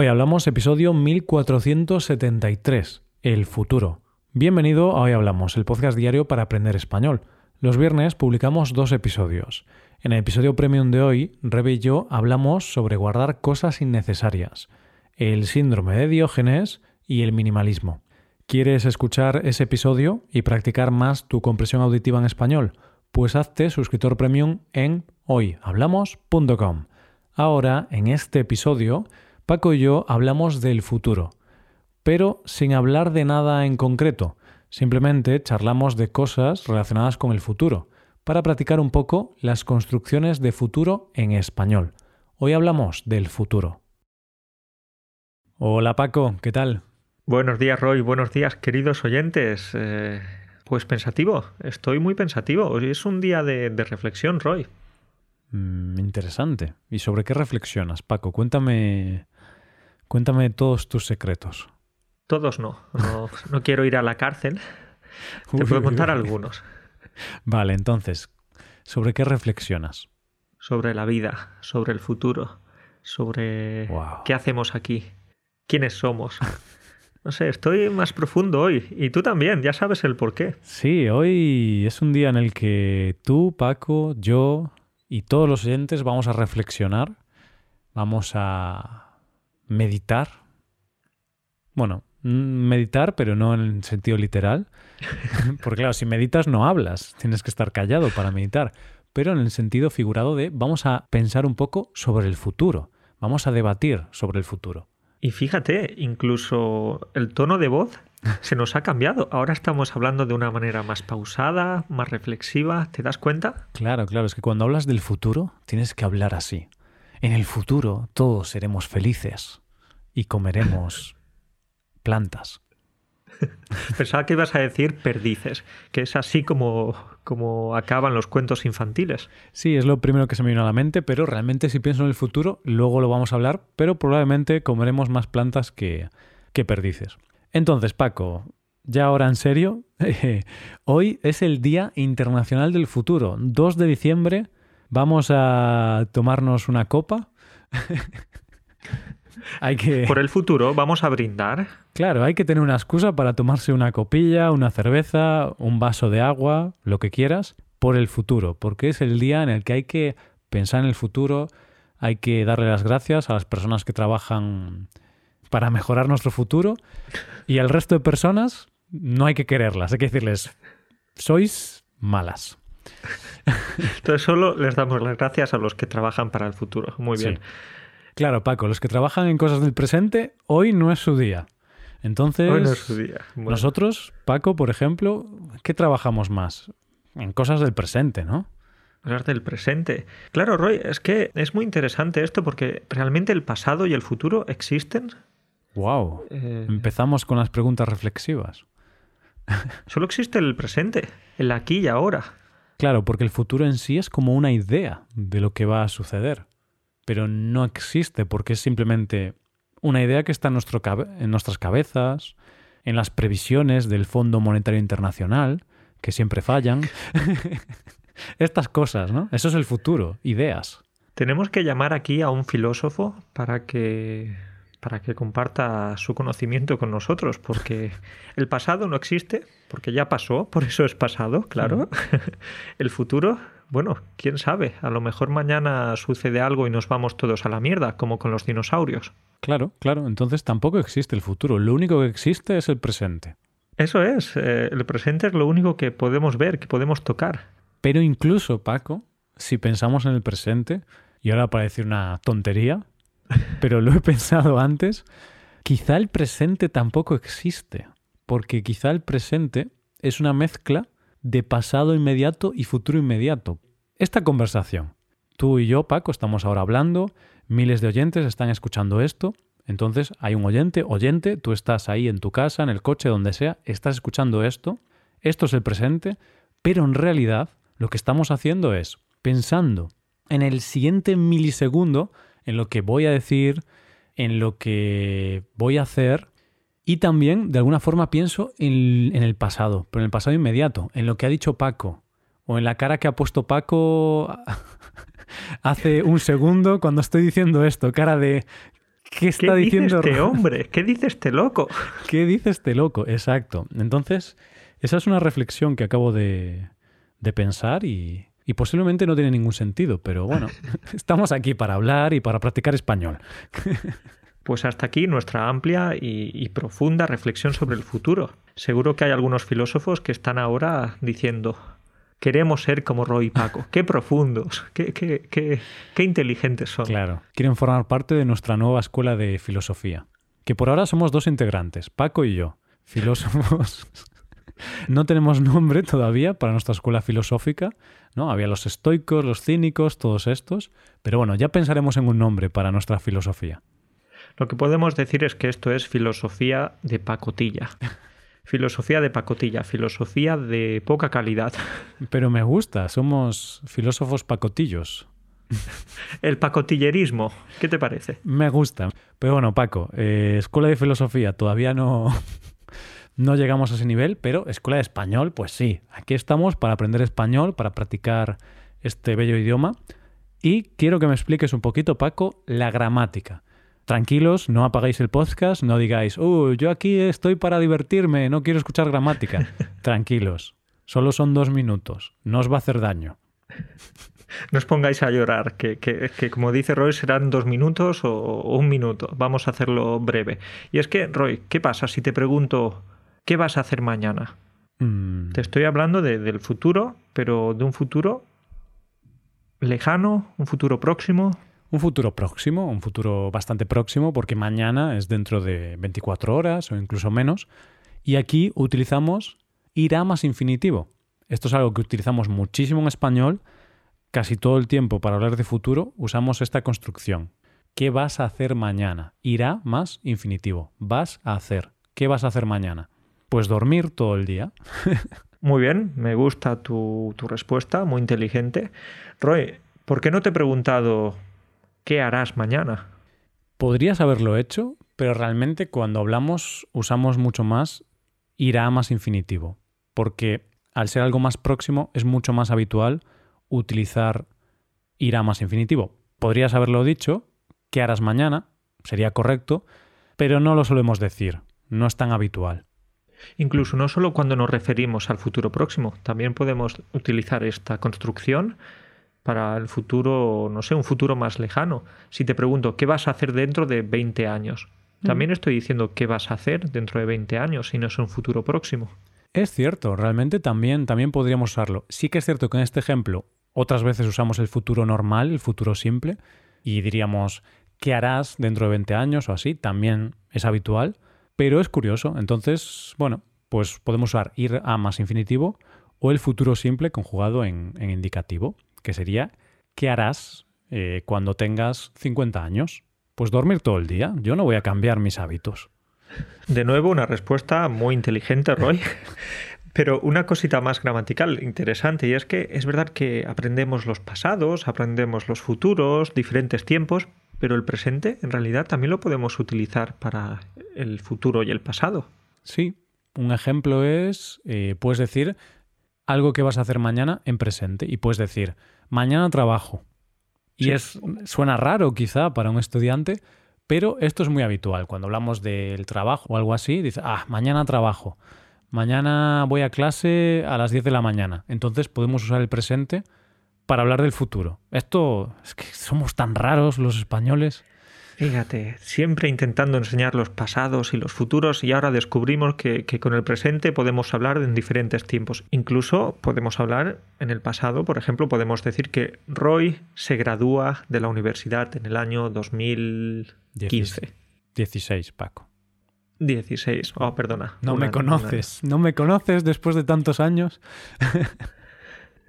Hoy hablamos episodio 1473, El futuro. Bienvenido a Hoy Hablamos, el podcast diario para aprender español. Los viernes publicamos dos episodios. En el episodio premium de hoy, Rebe y yo hablamos sobre guardar cosas innecesarias, el síndrome de Diógenes y el minimalismo. ¿Quieres escuchar ese episodio y practicar más tu compresión auditiva en español? Pues hazte suscriptor premium en hoyhablamos.com. Ahora, en este episodio, Paco y yo hablamos del futuro, pero sin hablar de nada en concreto. Simplemente charlamos de cosas relacionadas con el futuro, para practicar un poco las construcciones de futuro en español. Hoy hablamos del futuro. Hola Paco, ¿qué tal? Buenos días Roy, buenos días queridos oyentes. Eh, pues pensativo, estoy muy pensativo. Hoy es un día de, reflexión, Roy. Mm, interesante. ¿Y sobre qué reflexionas, Paco? Cuéntame Cuéntame todos tus secretos. Todos no. No, quiero ir a la cárcel. Te puedo contar algunos. Vale, entonces, ¿sobre qué reflexionas? Sobre la vida, sobre el futuro, sobre qué hacemos aquí, quiénes somos. No sé, estoy más profundo hoy. Y tú también, ya sabes el por qué. Sí, hoy es un día en el que tú, Paco, yo y todos los oyentes vamos a reflexionar, vamos a meditar. Bueno, meditar, pero no en el sentido literal. Porque claro, si meditas no hablas, tienes que estar callado para meditar. Pero en el sentido figurado de vamos a pensar un poco sobre el futuro, vamos a debatir sobre el futuro. Y fíjate, incluso el tono de voz se nos ha cambiado. Ahora estamos hablando de una manera más pausada, más reflexiva. ¿Te das cuenta? Claro, claro, es que cuando hablas del futuro tienes que hablar así. En el futuro todos seremos felices y comeremos plantas. Pensaba que ibas a decir perdices, que es así como, como acaban los cuentos infantiles. Sí, es lo primero que se me vino a la mente, pero realmente si pienso en el futuro, luego lo vamos a hablar, pero probablemente comeremos más plantas que, que perdices. Entonces, Paco, ya ahora en serio, hoy es el Día Internacional del Futuro, 2 de diciembre vamos a tomarnos una copa. hay que... Por el futuro, vamos a brindar. Claro, hay que tener una excusa para tomarse una copilla, una cerveza, un vaso de agua, lo que quieras, por el futuro, porque es el día en el que hay que pensar en el futuro, hay que darle las gracias a las personas que trabajan para mejorar nuestro futuro y al resto de personas no hay que quererlas, hay que decirles, sois malas. Entonces solo les damos las gracias a los que trabajan para el futuro. Muy bien. Claro, Paco, los que trabajan en cosas del presente, hoy no es su día. Entonces, hoy no es su día. nosotros, Paco, por ejemplo, ¿qué trabajamos más? En cosas del presente, ¿no? Cosas del presente. Claro, Roy, es que es muy interesante esto porque realmente el pasado y el futuro existen. Wow. Eh, Empezamos con las preguntas reflexivas. Solo existe el presente, el aquí y ahora. Claro, porque el futuro en sí es como una idea de lo que va a suceder, pero no existe porque es simplemente una idea que está en, nuestro en nuestras cabezas, en las previsiones del Fondo Monetario Internacional, que siempre fallan. Estas cosas, ¿no? Eso es el futuro, ideas. Tenemos que llamar aquí a un filósofo para que para que comparta su conocimiento con nosotros, porque el pasado no existe, porque ya pasó, por eso es pasado, claro. el futuro, bueno, quién sabe, a lo mejor mañana sucede algo y nos vamos todos a la mierda, como con los dinosaurios. Claro, claro, entonces tampoco existe el futuro, lo único que existe es el presente. Eso es, eh, el presente es lo único que podemos ver, que podemos tocar. Pero incluso, Paco, si pensamos en el presente, y ahora para decir una tontería, pero lo he pensado antes, quizá el presente tampoco existe, porque quizá el presente es una mezcla de pasado inmediato y futuro inmediato. Esta conversación, tú y yo, Paco, estamos ahora hablando, miles de oyentes están escuchando esto, entonces hay un oyente, oyente, tú estás ahí en tu casa, en el coche, donde sea, estás escuchando esto, esto es el presente, pero en realidad lo que estamos haciendo es pensando en el siguiente milisegundo en lo que voy a decir, en lo que voy a hacer y también de alguna forma pienso en, el pasado, pero en el pasado inmediato, en lo que ha dicho Paco o en la cara que ha puesto Paco hace un segundo cuando estoy diciendo esto, cara de ¿Qué está ¿Qué diciendo dice este hombre? ¿Qué dice este loco? ¿Qué dice este loco? Exacto. Entonces, esa es una reflexión que acabo de, de pensar y, y posiblemente no tiene ningún sentido, pero bueno, estamos aquí para hablar y para practicar español. Pues hasta aquí nuestra amplia y, y profunda reflexión sobre el futuro. Seguro que hay algunos filósofos que están ahora diciendo, queremos ser como Roy y Paco. Qué profundos, qué, qué, qué, qué inteligentes son. Claro, quieren formar parte de nuestra nueva escuela de filosofía. Que por ahora somos dos integrantes, Paco y yo, filósofos. No tenemos nombre todavía para nuestra escuela filosófica, ¿no? Había los estoicos, los cínicos, todos estos, pero bueno, ya pensaremos en un nombre para nuestra filosofía. Lo que podemos decir es que esto es filosofía de pacotilla. Filosofía de pacotilla, filosofía de poca calidad. Pero me gusta, somos filósofos pacotillos. El pacotillerismo, ¿qué te parece? Me gusta. Pero bueno, Paco, eh, escuela de filosofía todavía no, no llegamos a ese nivel, pero escuela de español, pues sí. Aquí estamos para aprender español, para practicar este bello idioma. Y quiero que me expliques un poquito, Paco, la gramática. Tranquilos, no apagáis el podcast, no digáis, uh, yo aquí estoy para divertirme, no quiero escuchar gramática. Tranquilos, solo son dos minutos, no os va a hacer daño. No os pongáis a llorar, que, que, que como dice Roy serán dos minutos o, o, un minuto. Vamos a hacerlo breve. Y es que, Roy, ¿qué pasa si te pregunto qué vas a hacer mañana? Mm, Te estoy hablando de, del futuro, pero de un futuro lejano, un futuro próximo. Un futuro próximo, un futuro bastante próximo, porque mañana es dentro de 24 horas o incluso menos. Y aquí utilizamos irá más infinitivo. Esto es algo que utilizamos muchísimo en español. Casi todo el tiempo para hablar de futuro usamos esta construcción. ¿Qué vas a hacer mañana? Irá más infinitivo. Vas a hacer. ¿Qué vas a hacer mañana? Pues dormir todo el día. Muy bien, me gusta tu, tu respuesta, muy inteligente. Roy, ¿por qué no te he preguntado qué harás mañana? Podrías haberlo hecho, pero realmente cuando hablamos usamos mucho más irá más infinitivo, porque al ser algo más próximo es mucho más habitual utilizar irá más infinitivo. Podrías haberlo dicho, ¿qué harás mañana? Sería correcto, pero no lo solemos decir, no es tan habitual. Incluso no solo cuando nos referimos al futuro próximo, también podemos utilizar esta construcción para el futuro, no sé, un futuro más lejano. Si te pregunto, ¿qué vas a hacer dentro de 20 años? También estoy diciendo qué vas a hacer dentro de 20 años si no es un futuro próximo. Es cierto, realmente también, también podríamos usarlo. Sí que es cierto que en este ejemplo otras veces usamos el futuro normal, el futuro simple, y diríamos, ¿qué harás dentro de 20 años o así? También es habitual, pero es curioso. Entonces, bueno, pues podemos usar ir a más infinitivo o el futuro simple conjugado en, en indicativo, que sería, ¿qué harás eh, cuando tengas 50 años? Pues dormir todo el día. Yo no voy a cambiar mis hábitos. De nuevo, una respuesta muy inteligente, Roy. Pero una cosita más gramatical interesante, y es que es verdad que aprendemos los pasados, aprendemos los futuros, diferentes tiempos, pero el presente en realidad también lo podemos utilizar para el futuro y el pasado. Sí, un ejemplo es, eh, puedes decir algo que vas a hacer mañana en presente y puedes decir, mañana trabajo. Y Sí. es, suena raro quizá para un estudiante, pero esto es muy habitual. Cuando hablamos del trabajo o algo así, dice, ah, mañana trabajo. Mañana voy a clase a las 10 de la mañana. Entonces podemos usar el presente para hablar del futuro. Esto es que somos tan raros los españoles. Fíjate, siempre intentando enseñar los pasados y los futuros y ahora descubrimos que, que, con el presente podemos hablar en diferentes tiempos. Incluso podemos hablar en el pasado, por ejemplo, podemos decir que Roy se gradúa de la universidad en el año 2015. 16, Paco. 16. Oh, perdona. No Una- me conoces, no me conoces después de tantos años.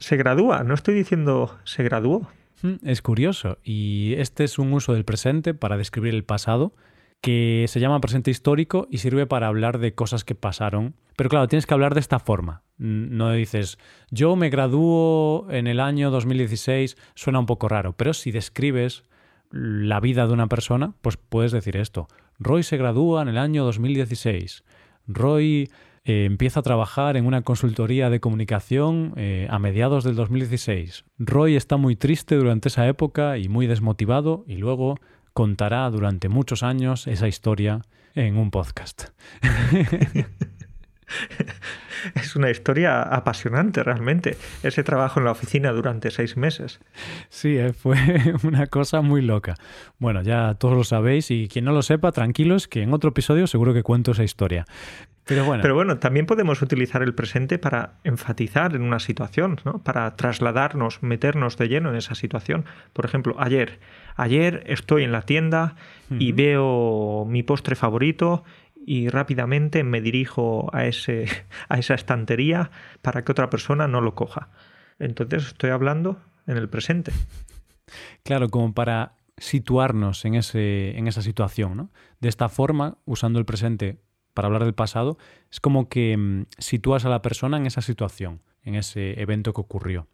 Se gradúa, no estoy diciendo se graduó. Mm, Es curioso, y este es un uso del presente para describir el pasado, que se llama presente histórico y sirve para hablar de cosas que pasaron. Pero claro, tienes que hablar de esta forma. No dices, yo me gradúo en el año 2016, suena un poco raro, pero si describes la vida de una persona, pues puedes decir esto. Roy se gradúa en el año 2016. Roy eh, empieza a trabajar en una consultoría de comunicación eh, a mediados del 2016. Roy está muy triste durante esa época y muy desmotivado y luego contará durante muchos años esa historia en un podcast. es una historia apasionante realmente, ese trabajo en la oficina durante seis meses. Sí, eh, fue una cosa muy loca. Bueno, ya todos lo sabéis y quien no lo sepa, tranquilos, que en otro episodio seguro que cuento esa historia. Pero bueno. Pero bueno, también podemos utilizar el presente para enfatizar en una situación, ¿no? para trasladarnos, meternos de lleno en esa situación. Por ejemplo, ayer. Ayer estoy en la tienda y veo mi postre favorito y rápidamente me dirijo a, ese, a esa estantería para que otra persona no lo coja. Entonces estoy hablando en el presente. Claro, como para situarnos en, ese, en esa situación. De esta forma, usando el presente para hablar del pasado, es como que mm, sitúas a la persona en esa situación, en ese evento que ocurrió.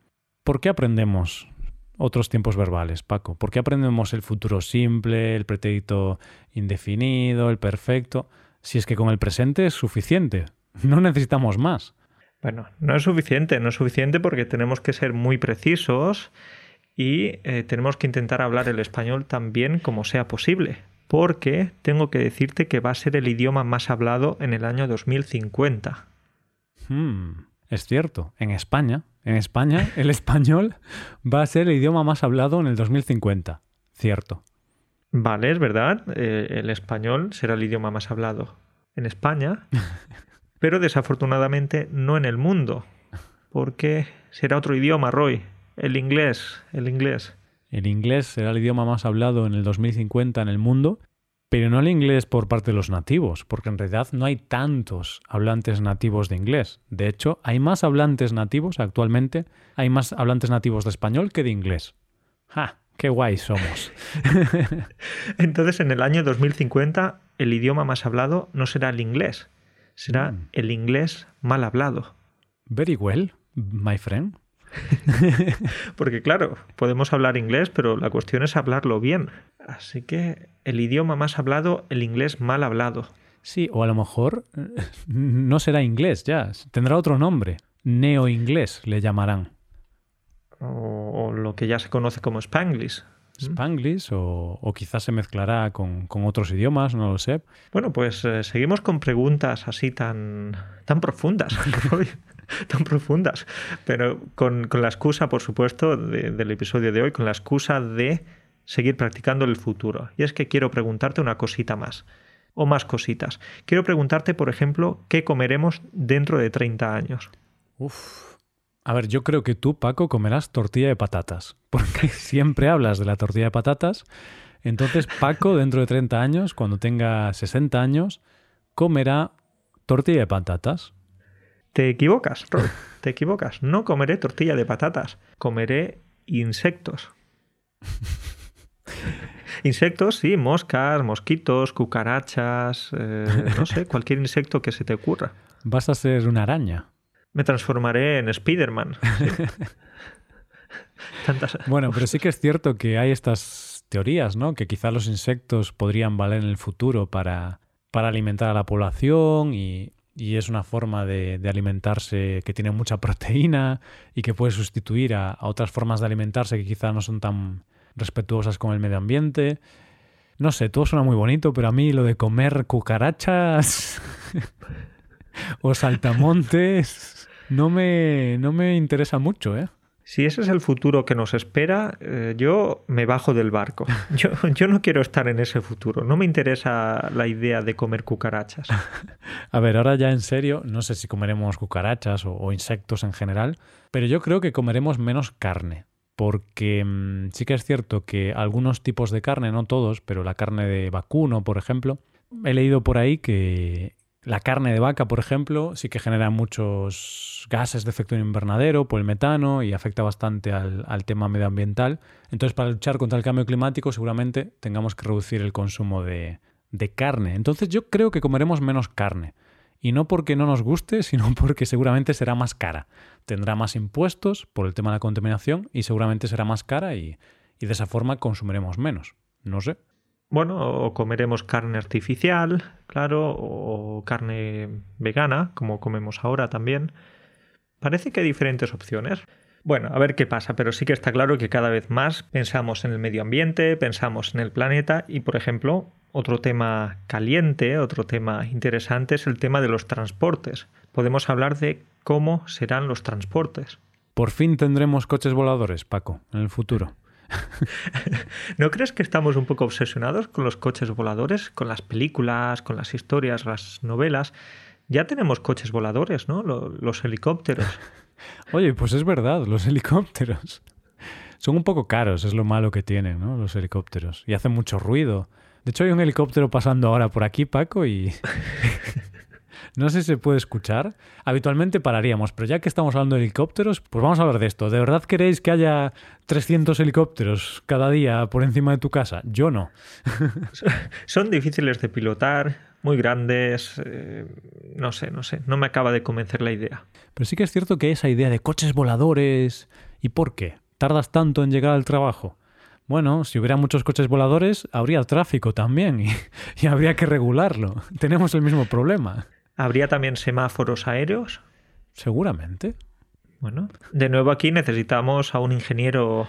¿Por qué aprendemos otros tiempos verbales, Paco? ¿Por qué aprendemos el futuro simple, el pretérito indefinido, el perfecto? Si es que con el presente es suficiente, no necesitamos más. Bueno, no es suficiente, no es suficiente porque tenemos que ser muy precisos y eh, tenemos que intentar hablar el español tan bien como sea posible, porque tengo que decirte que va a ser el idioma más hablado en el año 2050. Hmm, es cierto, en España, en España el español va a ser el idioma más hablado en el 2050, cierto. Vale, es verdad, eh, el español será el idioma más hablado en España, pero desafortunadamente no en el mundo, porque será otro idioma, Roy, el inglés, el inglés. El inglés será el idioma más hablado en el 2050 en el mundo, pero no el inglés por parte de los nativos, porque en realidad no hay tantos hablantes nativos de inglés. De hecho, hay más hablantes nativos actualmente, hay más hablantes nativos de español que de inglés. ¡Ja! Qué guay somos. Entonces, en el año 2050, el idioma más hablado no será el inglés, será mm. el inglés mal hablado. Very well, my friend. Porque claro, podemos hablar inglés, pero la cuestión es hablarlo bien. Así que el idioma más hablado, el inglés mal hablado. Sí, o a lo mejor no será inglés ya, tendrá otro nombre. Neo-inglés le llamarán o, lo que ya se conoce como Spanglish. Spanglish o, quizás se mezclará con, otros idiomas, no lo sé. Bueno, pues eh, seguimos con preguntas así tan, tan profundas, tan profundas, pero con, la excusa, por supuesto, del episodio de hoy, con la excusa de seguir practicando el futuro. Y es que quiero preguntarte una cosita más, o más cositas. Quiero preguntarte, por ejemplo, ¿qué comeremos dentro de 30 años? Uf, a ver, yo creo que tú, Paco, comerás tortilla de patatas, porque siempre hablas de la tortilla de patatas. Entonces, Paco, dentro de 30 años, cuando tenga 60 años, comerá tortilla de patatas. Te equivocas, Roy, te equivocas. No comeré tortilla de patatas, comeré insectos. Insectos, sí, moscas, mosquitos, cucarachas, eh, no sé, cualquier insecto que se te ocurra. Vas a ser una araña. Me transformaré en Spider-Man. Bueno, pero sí que es cierto que hay estas teorías, ¿no? Que quizá los insectos podrían valer en el futuro para, para alimentar a la población y, es una forma de, alimentarse que tiene mucha proteína y que puede sustituir a, a, otras formas de alimentarse que quizá no son tan respetuosas con el medio ambiente. No sé, todo suena muy bonito, pero a mí lo de comer cucarachas o saltamontes no me, no me interesa mucho, ¿eh? Si ese es el futuro que nos espera, eh, yo me bajo del barco. Yo, yo, no quiero estar en ese futuro. No me interesa la idea de comer cucarachas. A ver, ahora ya en serio, no sé si comeremos cucarachas o, insectos en general, pero yo creo que comeremos menos carne. Porque mm, sí que es cierto que algunos tipos de carne, no todos, pero la carne de vacuno, por ejemplo, he leído por ahí que, la carne de vaca, por ejemplo, sí que genera muchos gases de efecto invernadero por el metano y afecta bastante al, tema medioambiental. Entonces, para luchar contra el cambio climático, seguramente tengamos que reducir el consumo de, carne. Entonces, yo creo que comeremos menos carne. Y no porque no nos guste, sino porque seguramente será más cara. Tendrá más impuestos por el tema de la contaminación y seguramente será más cara y de esa forma consumiremos menos. No sé. Bueno, o comeremos carne artificial, claro, o carne vegana, como comemos ahora también. Parece que hay diferentes opciones. Bueno, a ver qué pasa, pero sí que está claro que cada vez más pensamos en el medio ambiente, pensamos en el planeta y, por ejemplo, otro tema caliente, otro tema interesante es el tema de los transportes. Podemos hablar de cómo serán los transportes. Por fin tendremos coches voladores, Paco, en el futuro. ¿No crees que estamos un poco obsesionados con los coches voladores, con las películas, con las historias, las novelas? Ya tenemos coches voladores, ¿no? Los helicópteros. Oye, pues es verdad, los helicópteros. Son un poco caros, es lo malo que tienen, ¿no? Los helicópteros. Y hacen mucho ruido. De hecho, hay un helicóptero pasando ahora por aquí, Paco, y... no sé si se puede escuchar. Habitualmente pararíamos, pero ya que estamos hablando de helicópteros, pues vamos a hablar de esto. ¿De verdad queréis que haya 300 helicópteros cada día por encima de tu casa? Yo no. Son difíciles de pilotar, muy grandes, eh, no sé, no sé, no me acaba de convencer la idea. Pero sí que es cierto que esa idea de coches voladores, ¿y por qué? ¿Tardas tanto en llegar al trabajo? Bueno, si hubiera muchos coches voladores, habría tráfico también y, y habría que regularlo. Tenemos el mismo problema. ¿Habría también semáforos aéreos? Seguramente. Bueno, de nuevo aquí necesitamos a un ingeniero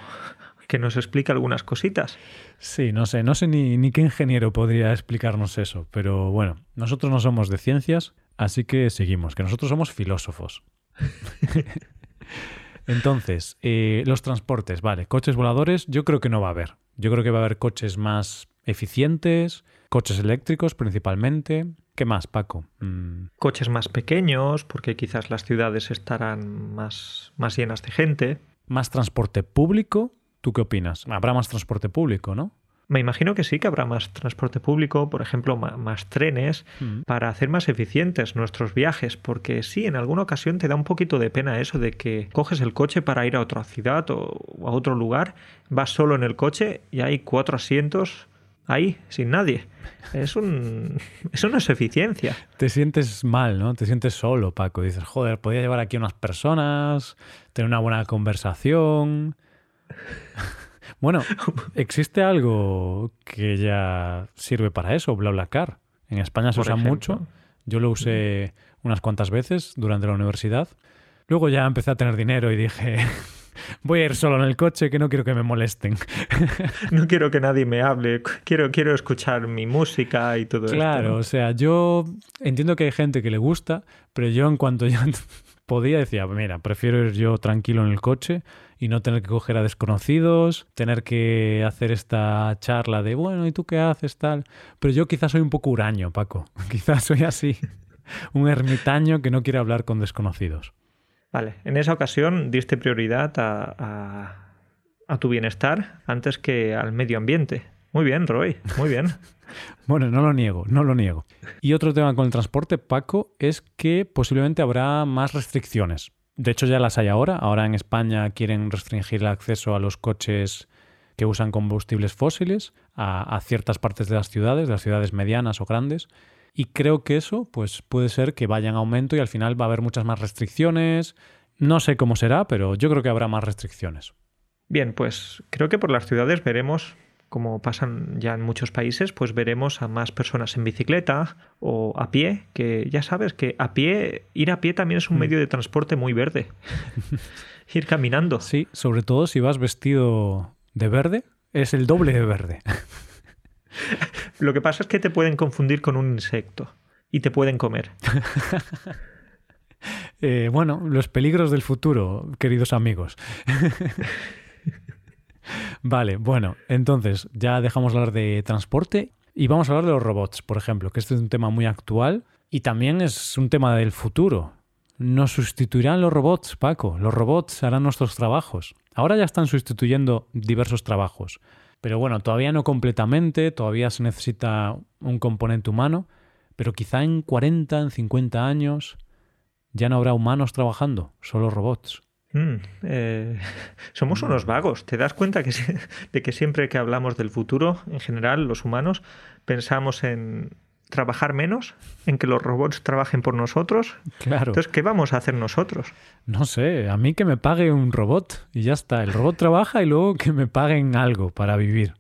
que nos explique algunas cositas. Sí, no sé, no sé ni, ni qué ingeniero podría explicarnos eso, pero bueno, nosotros no somos de ciencias, así que seguimos, que nosotros somos filósofos. Entonces, eh, los transportes, vale, coches voladores, yo creo que no va a haber. Yo creo que va a haber coches más eficientes, coches eléctricos principalmente. ¿Qué más, Paco? Mm. Coches más pequeños, porque quizás las ciudades estarán más, más llenas de gente. Más transporte público, ¿Tú qué opinas? Habrá más transporte público, ¿no? Me imagino que sí, que habrá más transporte público, por ejemplo, más, trenes, mm. para hacer más eficientes nuestros viajes, porque sí, en alguna ocasión te da un poquito de pena eso de que coges el coche para ir a otra ciudad o a otro lugar, vas solo en el coche y hay cuatro asientos ahí, sin nadie. Es un... Eso no es eficiencia. Te sientes mal, ¿no? Te sientes solo, Paco. Dices, joder, podría llevar aquí unas personas, tener una buena conversación. Bueno, existe algo que ya sirve para eso, BlaBlaCar. En España se usa mucho. Yo lo usé unas cuantas veces durante la universidad. Luego ya empecé a tener dinero y dije, voy a ir solo en el coche que no quiero que me molesten. no quiero que nadie me hable, quiero, quiero escuchar mi música y todo eso. Claro, o sea, yo entiendo que hay gente que le gusta, pero yo en cuanto ya podía decía, mira, prefiero ir yo tranquilo en el coche y no tener que coger a desconocidos, tener que hacer esta charla de, bueno, ¿y tú qué haces tal? Pero yo quizás soy un poco huraño, Paco. Quizás soy así, un ermitaño que no quiere hablar con desconocidos. Vale, en esa ocasión diste prioridad a, a tu bienestar antes que al medio ambiente. Muy bien, Roy, muy bien. bueno, no lo niego, no lo niego. Y otro tema con el transporte, Paco, es que posiblemente habrá más restricciones. De hecho, ya las hay ahora. Ahora en España quieren restringir el acceso a los coches que usan combustibles fósiles a, ciertas partes de las ciudades, de las ciudades medianas o grandes. Y creo que eso pues, puede ser que vaya en aumento y al final va a haber muchas más restricciones. No sé cómo será, pero yo creo que habrá más restricciones. Bien, pues creo que por las ciudades veremos como pasan ya en muchos países, pues veremos a más personas en bicicleta o a pie, que ya sabes que a pie, ir a pie también es un mm. medio de transporte muy verde. ir caminando. Sí, sobre todo si vas vestido de verde, es el doble de verde. Lo que pasa es que te pueden confundir con un insecto y te pueden comer. Eh, bueno, los peligros del futuro, queridos amigos. Vale, bueno, entonces ya dejamos hablar de transporte y vamos a hablar de los robots, por ejemplo, que este es un tema muy actual y también es un tema del futuro. Nos sustituirán los robots, Paco. Los robots harán nuestros trabajos. Ahora ya están sustituyendo diversos trabajos. Pero bueno, todavía no completamente, todavía se necesita un componente humano, pero quizá en 40, en 50 años ya no habrá humanos trabajando, solo robots. Mm, eh, somos unos vagos. ¿Te das cuenta que, de que siempre que hablamos del futuro, en general, los humanos, pensamos en trabajar menos, en que los robots trabajen por nosotros? Claro. Entonces, ¿qué vamos a hacer nosotros? No sé, a mí que me pague un robot y ya está. El robot trabaja y luego que me paguen algo para vivir.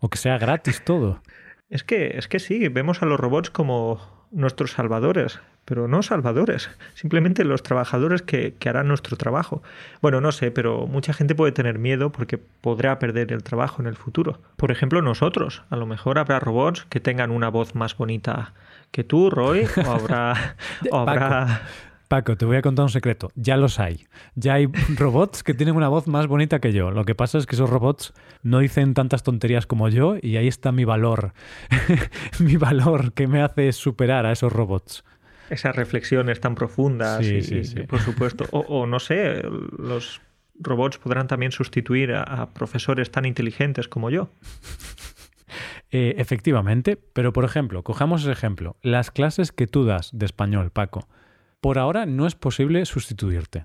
O que sea gratis todo. Es que, es que sí, vemos a los robots como nuestros salvadores, pero no salvadores, simplemente los trabajadores que, que, harán nuestro trabajo. Bueno, no sé, pero mucha gente puede tener miedo porque podrá perder el trabajo en el futuro. Por ejemplo, nosotros, a lo mejor habrá robots que tengan una voz más bonita que tú, Roy, o habrá... o habrá... Paco, te voy a contar un secreto. Ya los hay. Ya hay robots que tienen una voz más bonita que yo. Lo que pasa es que esos robots no dicen tantas tonterías como yo y ahí está mi valor. mi valor que me hace superar a esos robots. Esas reflexiones tan profundas. Sí, y, sí, sí. Por supuesto. O, o, no sé, los robots podrán también sustituir a, a profesores tan inteligentes como yo. Eh, efectivamente, pero por ejemplo, cojamos ese ejemplo. Las clases que tú das de español, Paco por ahora no es posible sustituirte.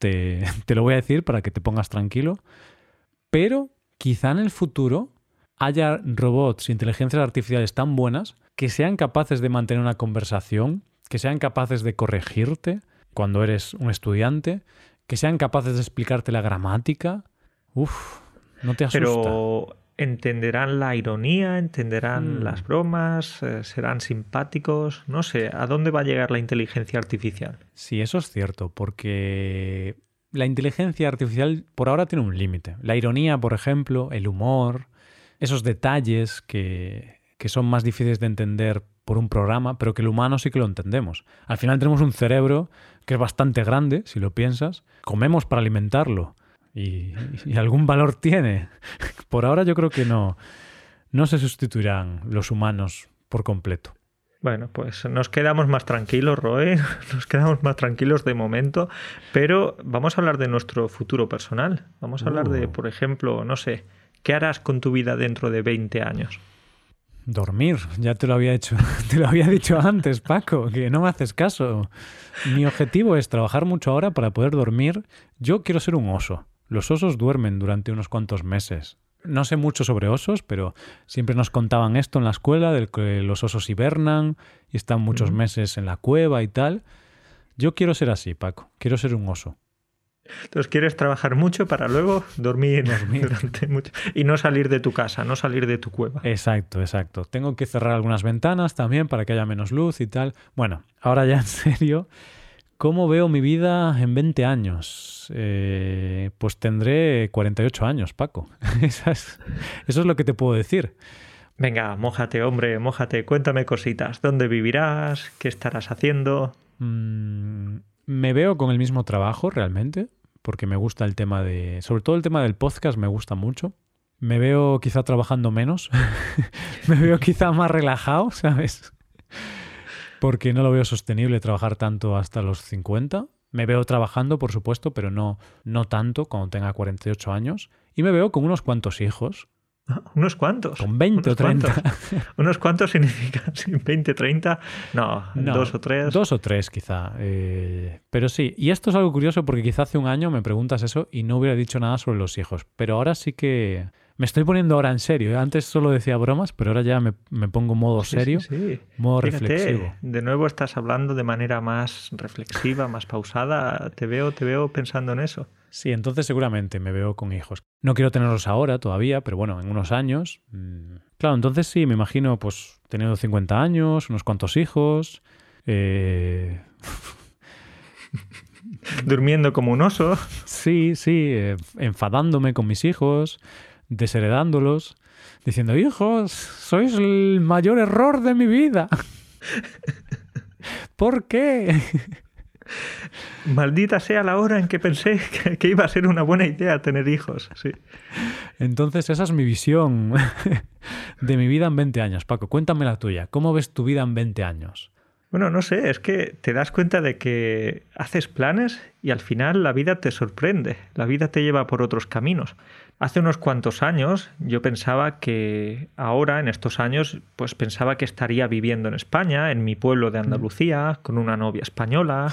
Te, te, lo voy a decir para que te pongas tranquilo. Pero quizá en el futuro haya robots, inteligencias artificiales tan buenas que sean capaces de mantener una conversación, que sean capaces de corregirte cuando eres un estudiante, que sean capaces de explicarte la gramática. Uf, no te asusta. Pero entenderán la ironía, entenderán mm. las bromas, eh, serán simpáticos, no sé, ¿a dónde va a llegar la inteligencia artificial? Sí, eso es cierto, porque la inteligencia artificial por ahora tiene un límite. La ironía, por ejemplo, el humor, esos detalles que, que son más difíciles de entender por un programa, pero que el humano sí que lo entendemos. Al final tenemos un cerebro que es bastante grande, si lo piensas, comemos para alimentarlo y, y, algún valor tiene. Por ahora yo creo que no, no se sustituirán los humanos por completo. Bueno, pues nos quedamos más tranquilos, Roe, nos quedamos más tranquilos de momento, pero vamos a hablar de nuestro futuro personal. Vamos a hablar de, por ejemplo, no sé, ¿qué harás con tu vida dentro de 20 años? Dormir, ya te lo había hecho, te lo había dicho antes, Paco, que no me haces caso. Mi objetivo es trabajar mucho ahora para poder dormir. Yo quiero ser un oso. Los osos duermen durante unos cuantos meses. No sé mucho sobre osos, pero siempre nos contaban esto en la escuela, de que los osos hibernan y están muchos meses en la cueva y tal. Yo quiero ser así, Paco. Quiero ser un oso. Entonces quieres trabajar mucho para luego dormir, dormir, durante mucho y no salir de tu casa, no salir de tu cueva. Exacto, exacto. Tengo que cerrar algunas ventanas también para que haya menos luz y tal. Bueno, ahora ya en serio, ¿cómo veo mi vida en 20 años? Eh, pues tendré 48 años, Paco. eso, es, eso es lo que te puedo decir. Venga, mójate, hombre, mójate. Cuéntame cositas. ¿Dónde vivirás? ¿Qué estarás haciendo? Mm, me veo con el mismo trabajo realmente, porque me gusta el tema de... Sobre todo el tema del podcast me gusta mucho. Me veo quizá trabajando menos. me veo quizá más relajado, ¿sabes? Porque no lo veo sostenible trabajar tanto hasta los 50. Me veo trabajando, por supuesto, pero no, no tanto cuando tenga 48 años. Y me veo con unos cuantos hijos. ¿Unos cuantos? Con 20 ¿Unos o 30. Cuantos? ¿Unos cuantos significa 20, 30? No, no, dos o tres. Dos o tres quizá. Eh, pero sí, y esto es algo curioso porque quizá hace un año me preguntas eso y no hubiera dicho nada sobre los hijos. Pero ahora sí que me estoy poniendo ahora en serio. Antes solo decía bromas, pero ahora ya me, me pongo modo serio, sí, sí, sí. modo Fíjate, reflexivo. De nuevo estás hablando de manera más reflexiva, más pausada. Te veo, te veo pensando en eso. Sí, entonces seguramente me veo con hijos. No quiero tenerlos ahora todavía, pero bueno, en unos años. Mmm, claro, entonces sí, me imagino pues teniendo 50 años, unos cuantos hijos. Eh... Durmiendo como un oso. Sí, sí, eh, enfadándome con mis hijos, desheredándolos, diciendo, hijos, sois el mayor error de mi vida. ¿Por qué? Maldita sea la hora en que pensé que, iba a ser una buena idea tener hijos. Sí. Entonces, esa es mi visión de mi vida en 20 años. Paco, cuéntame la tuya. ¿Cómo ves tu vida en 20 años? Bueno, no sé, es que te das cuenta de que haces planes y al final la vida te sorprende, la vida te lleva por otros caminos. Hace unos cuantos años yo pensaba que ahora, en estos años, pues pensaba que estaría viviendo en España, en mi pueblo de Andalucía, con una novia española.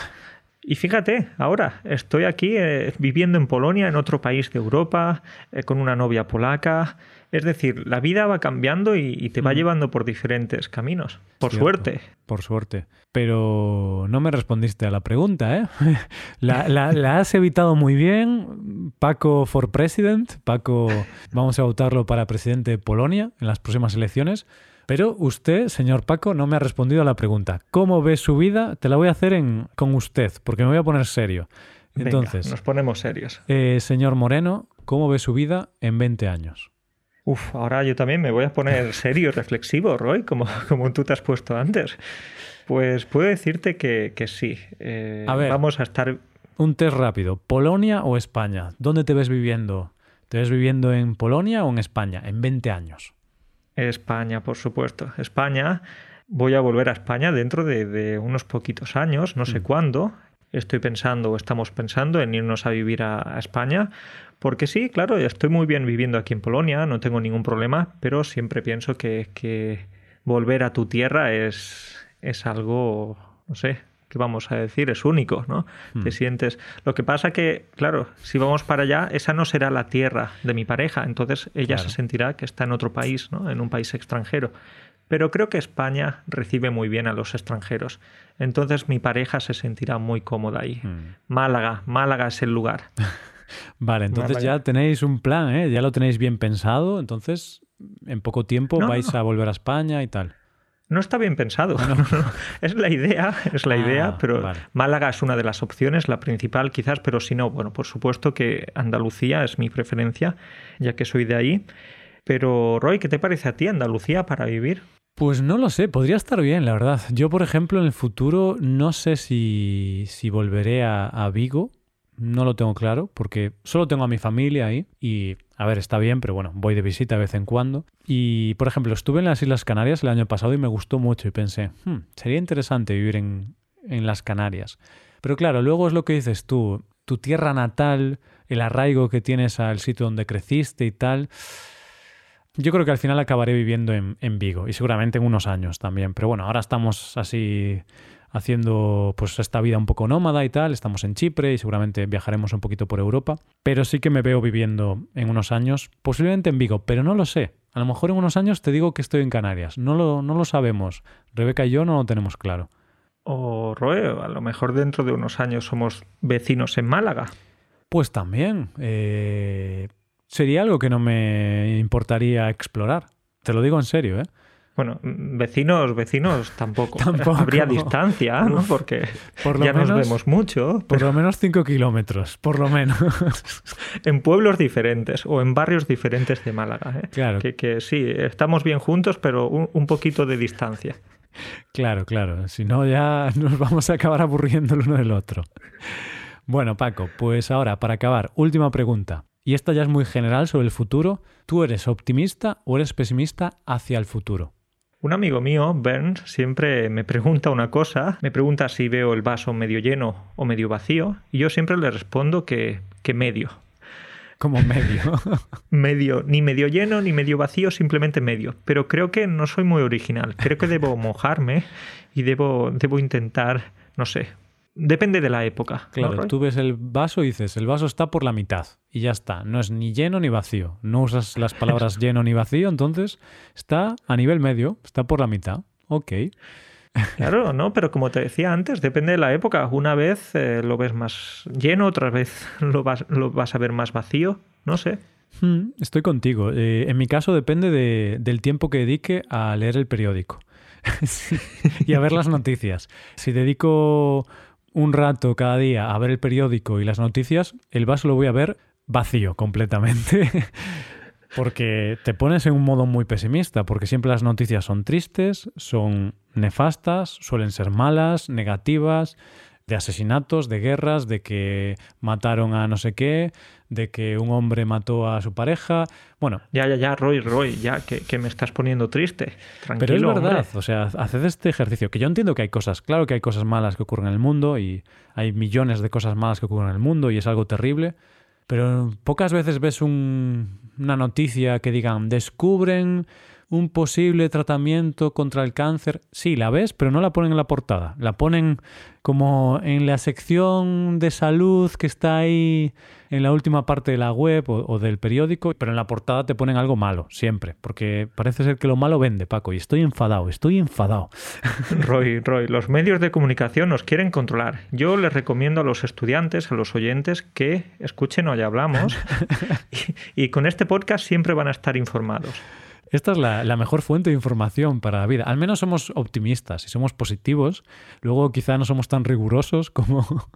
Y fíjate, ahora estoy aquí eh, viviendo en Polonia, en otro país de Europa, eh, con una novia polaca. Es decir, la vida va cambiando y, y te va mm. llevando por diferentes caminos. Por Cierto, suerte. Por suerte. Pero no me respondiste a la pregunta, ¿eh? La, la, la, has evitado muy bien. Paco for President. Paco, vamos a votarlo para presidente de Polonia en las próximas elecciones. Pero usted, señor Paco, no me ha respondido a la pregunta. ¿Cómo ve su vida? Te la voy a hacer en, con usted, porque me voy a poner serio. Entonces, nos ponemos serios. Eh, señor Moreno, ¿cómo ve su vida en 20 años? Uf, ahora yo también me voy a poner serio y reflexivo, Roy, como, como tú te has puesto antes. Pues puedo decirte que, sí. Eh, a ver, vamos a estar. Un test rápido. ¿Polonia o España? ¿Dónde te ves viviendo? ¿Te ves viviendo en Polonia o en España en 20 años? España, por supuesto. España. Voy a volver a España dentro de, unos poquitos años, no sé mm. cuándo. Estoy pensando o estamos pensando en irnos a vivir a, España, porque sí, claro, estoy muy bien viviendo aquí en Polonia, no tengo ningún problema, pero siempre pienso que, que volver a tu tierra es, es algo, no sé, ¿qué vamos a decir? Es único, ¿no? Te hmm. sientes... Lo que pasa que, claro, si vamos para allá, esa no será la tierra de mi pareja, entonces ella se sentirá que está en otro país, ¿no? En un país extranjero. Pero creo que España recibe muy bien a los extranjeros. Entonces mi pareja se sentirá muy cómoda ahí. Hmm. Málaga, Málaga es el lugar. vale, entonces ya tenéis un plan, ¿eh? Ya lo tenéis bien pensado, entonces en poco tiempo vais a volver a España y tal. No está bien pensado. es la idea, es la idea, ah, pero Málaga es una de las opciones, la principal quizás, pero si no, bueno, por supuesto que Andalucía es mi preferencia, ya que soy de ahí. Pero Roy, ¿qué te parece a ti Andalucía para vivir? Pues no lo sé, podría estar bien, la verdad. Yo, por ejemplo, en el futuro no sé si, si volveré a Vigo no lo tengo claro porque solo tengo a mi familia ahí y, a ver, está bien, pero bueno, voy de visita de vez en cuando. Y, por ejemplo, estuve en las Islas Canarias el año pasado y me gustó mucho y pensé, hmm, sería interesante vivir en, en las Canarias. Pero claro, luego es lo que dices tú, tu tierra natal, el arraigo que tienes al sitio donde creciste y tal. Yo creo que al final acabaré viviendo en, en Vigo y seguramente en unos años también. Pero bueno, ahora estamos así haciendo pues esta vida un poco nómada y tal. Estamos en Chipre y seguramente viajaremos un poquito por Europa. Pero sí que me veo viviendo en unos años, posiblemente en Vigo, pero no lo sé. A lo mejor en unos años te digo que estoy en Canarias. No lo, no lo sabemos. Rebeca y yo no lo tenemos claro. O Roe, a lo mejor dentro de unos años somos vecinos en Málaga. Pues también. Eh, sería algo que no me importaría explorar. Te lo digo en serio, ¿eh? Bueno, vecinos, vecinos tampoco. Habría distancia, ¿no? Porque ya nos vemos mucho. Por lo menos cinco kilómetros, por lo menos. en pueblos diferentes o en barrios diferentes de Málaga. ¿eh? Claro. Que, sí, estamos bien juntos, pero un, poquito de distancia. Claro, claro. Si no, ya nos vamos a acabar aburriendo el uno del otro. Bueno, Paco, pues ahora, para acabar, última pregunta. Y esta ya es muy general sobre el futuro. ¿Tú eres optimista o eres pesimista hacia el futuro? Un amigo mío, Burns, siempre me pregunta una cosa, me pregunta si veo el vaso medio lleno o medio vacío, y yo siempre le respondo que, que medio. Como medio. medio, ni medio lleno ni medio vacío, simplemente medio. Pero creo que no soy muy original. Creo que debo mojarme y debo, debo intentar, no sé, Depende de la época. Claro, tú ves el vaso y dices, el vaso está por la mitad y ya está. No es ni lleno ni vacío. No usas las palabras lleno ni vacío, entonces está a nivel medio, está por la mitad. Ok. Claro, no, pero como te decía antes, depende de la época. Una vez eh, lo ves más lleno, otra vez lo vas, lo vas a ver más vacío. No sé. Hmm, estoy contigo. Eh, en mi caso depende del tiempo que dedique a leer el periódico y a ver las noticias. Si dedico un rato cada día a ver el periódico y las noticias, el vaso lo voy a ver vacío completamente. porque te pones en un modo muy pesimista, porque siempre las noticias son tristes, son nefastas, suelen ser malas, negativas, de asesinatos, de guerras, de que mataron a no sé qué, de que un hombre mató a su pareja. Bueno. Ya, ya, ya, Roy, Roy, ya, que, me estás poniendo triste. Tranquilo, Pero es verdad, o sea, haced este ejercicio, que yo entiendo que hay cosas, claro que hay cosas malas que ocurren en el mundo y hay millones de cosas malas que ocurren en el mundo y es algo terrible, pero pocas veces ves una noticia que digan, descubren un posible tratamiento contra el cáncer. Sí, la ves, pero no la ponen en la portada. La ponen como en la sección de salud que está ahí en la última parte de la web o, del periódico, pero en la portada te ponen algo malo, siempre, porque parece ser que lo malo vende, Paco, y estoy enfadado, estoy enfadado. Roy, Roy, los medios de comunicación nos quieren controlar. Yo les recomiendo a los estudiantes, a los oyentes, que escuchen Hoy Hablamos y con este podcast siempre van a estar informados. Esta es la, la, mejor fuente de información para la vida. Al menos somos optimistas y somos positivos. Luego quizá no somos tan rigurosos como...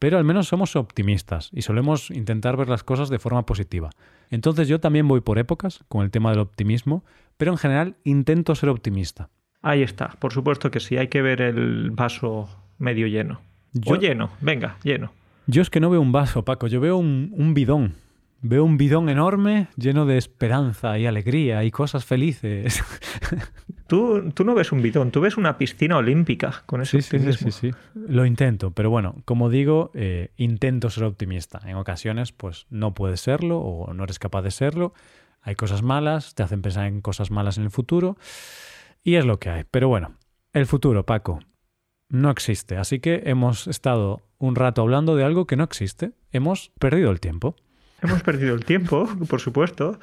Pero al menos somos optimistas y solemos intentar ver las cosas de forma positiva. Entonces yo también voy por épocas con el tema del optimismo, pero en general intento ser optimista. Ahí está, por supuesto que sí, hay que ver el vaso medio lleno. o lleno, venga, lleno. Yo es que no veo un vaso, Paco, yo veo un, un bidón. Veo un bidón enorme lleno de esperanza y alegría y cosas felices. Tú, tú, no ves un bidón, tú ves una piscina olímpica con ese sí, sí, sí, sí, Lo intento, pero bueno, como digo, eh, intento ser optimista. En ocasiones, pues no puedes serlo o no eres capaz de serlo. Hay cosas malas, te hacen pensar en cosas malas en el futuro y es lo que hay. Pero bueno, el futuro, Paco, no existe. Así que hemos estado un rato hablando de algo que no existe. Hemos perdido el tiempo. Hemos perdido el tiempo, por supuesto.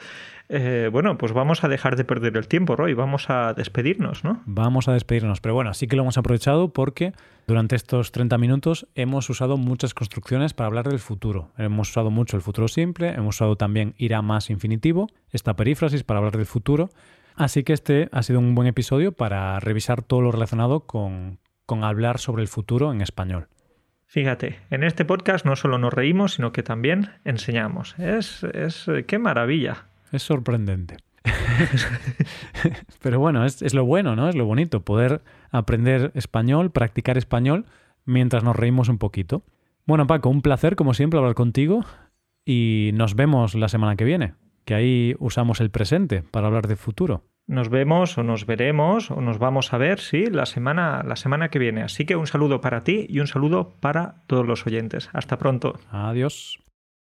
Eh, bueno, pues vamos a dejar de perder el tiempo, Roy. Vamos a despedirnos, ¿no? Vamos a despedirnos. Pero bueno, sí que lo hemos aprovechado porque durante estos 30 minutos hemos usado muchas construcciones para hablar del futuro. Hemos usado mucho el futuro simple, hemos usado también ir a más infinitivo, esta perífrasis para hablar del futuro. Así que este ha sido un buen episodio para revisar todo lo relacionado con, con hablar sobre el futuro en español. Fíjate, en este podcast no solo nos reímos, sino que también enseñamos. Es, es qué maravilla. Es sorprendente. Pero bueno, es, es, lo bueno, ¿no? Es lo bonito, poder aprender español, practicar español mientras nos reímos un poquito. Bueno, Paco, un placer, como siempre, hablar contigo y nos vemos la semana que viene, que ahí usamos el presente para hablar del futuro nos vemos o nos veremos o nos vamos a ver, sí, la semana, la semana que viene. Así que un saludo para ti y un saludo para todos los oyentes. Hasta pronto. Adiós.